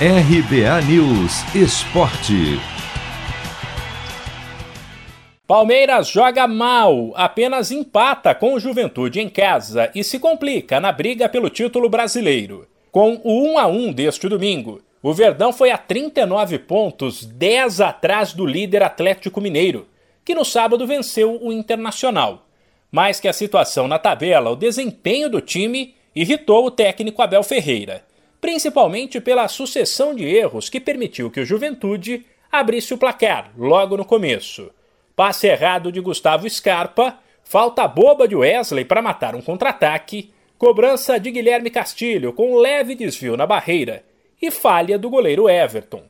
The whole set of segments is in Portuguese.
RBA News Esporte. Palmeiras joga mal, apenas empata com o Juventude em casa e se complica na briga pelo título brasileiro. Com o 1 a 1 deste domingo, o Verdão foi a 39 pontos, 10 atrás do líder Atlético Mineiro, que no sábado venceu o Internacional. Mais que a situação na tabela, o desempenho do time irritou o técnico Abel Ferreira, principalmente pela sucessão de erros que permitiu que o Juventude abrisse o placar logo no começo. Passe errado de Gustavo Scarpa, falta boba de Wesley para matar um contra-ataque, cobrança de Guilherme Castilho com um leve desvio na barreira e falha do goleiro Everton.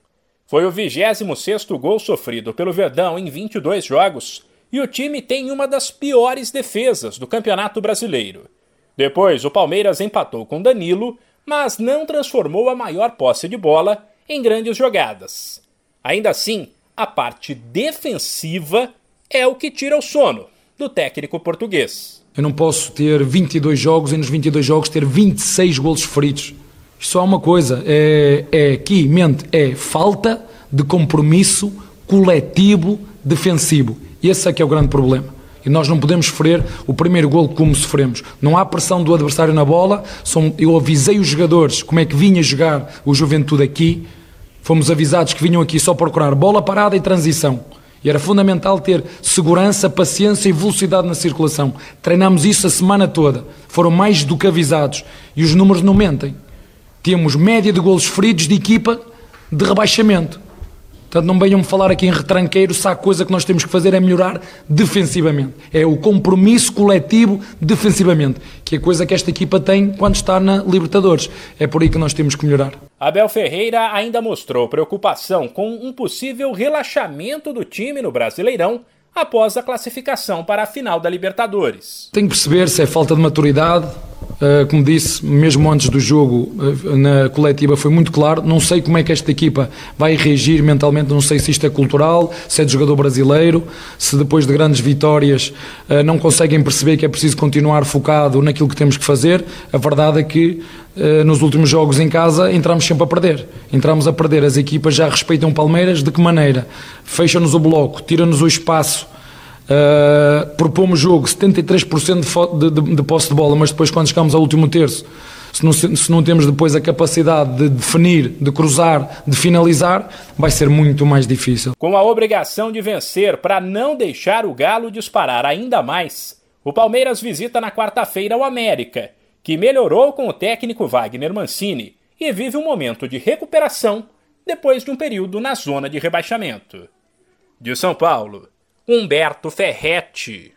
Foi o 26º gol sofrido pelo Verdão em 22 jogos e o time tem uma das piores defesas do Campeonato Brasileiro. Depois, o Palmeiras empatou com Danilo, mas não transformou a maior posse de bola em grandes jogadas. Ainda assim, a parte defensiva é o que tira o sono do técnico português. Eu não posso ter 22 jogos e nos 22 jogos ter 26 golos feridos. Só uma coisa, é, é mente, é falta de compromisso coletivo defensivo. Esse é que é o grande problema. E nós não podemos sofrer o primeiro golo como sofremos. Não há pressão do adversário na bola. Eu avisei os jogadores como é que vinha jogar o Juventude aqui. Fomos avisados que vinham aqui só procurar bola parada e transição. E era fundamental ter segurança, paciência e velocidade na circulação. Treinámos isso a semana toda. Foram mais do que avisados. E os números não mentem temos média de golos feridos de equipa de rebaixamento. Portanto, não venham-me falar aqui em retranqueiro se a coisa que nós temos que fazer é melhorar defensivamente. É o compromisso coletivo defensivamente, que é a coisa que esta equipa tem quando está na Libertadores. É por aí que nós temos que melhorar. Abel Ferreira ainda mostrou preocupação com um possível relaxamento do time no Brasileirão após a classificação para a final da Libertadores. Tem que perceber se é falta de maturidade, como disse, mesmo antes do jogo, uh, na coletiva foi muito claro. Não sei como é que esta equipa vai reagir mentalmente, não sei se isto é cultural, se é de jogador brasileiro, se depois de grandes vitórias uh, não conseguem perceber que é preciso continuar focado naquilo que temos que fazer. A verdade é que nos últimos jogos em casa entramos sempre a perder. Entramos a perder. As equipas já respeitam Palmeiras de que maneira? Fecham-nos o bloco, tiram-nos o espaço Uh, propomos jogo 73% de, de, de posse de bola, mas depois quando chegamos ao último terço, se não, se não, temos depois a capacidade de definir, de cruzar, de finalizar, vai ser muito mais difícil. Com a obrigação de vencer para não deixar o Galo disparar ainda mais, o Palmeiras visita na quarta-feira o América, que melhorou com o técnico Wagner Mancini e vive um momento de recuperação depois de um período na zona de rebaixamento. De São Paulo. Humberto Ferretti.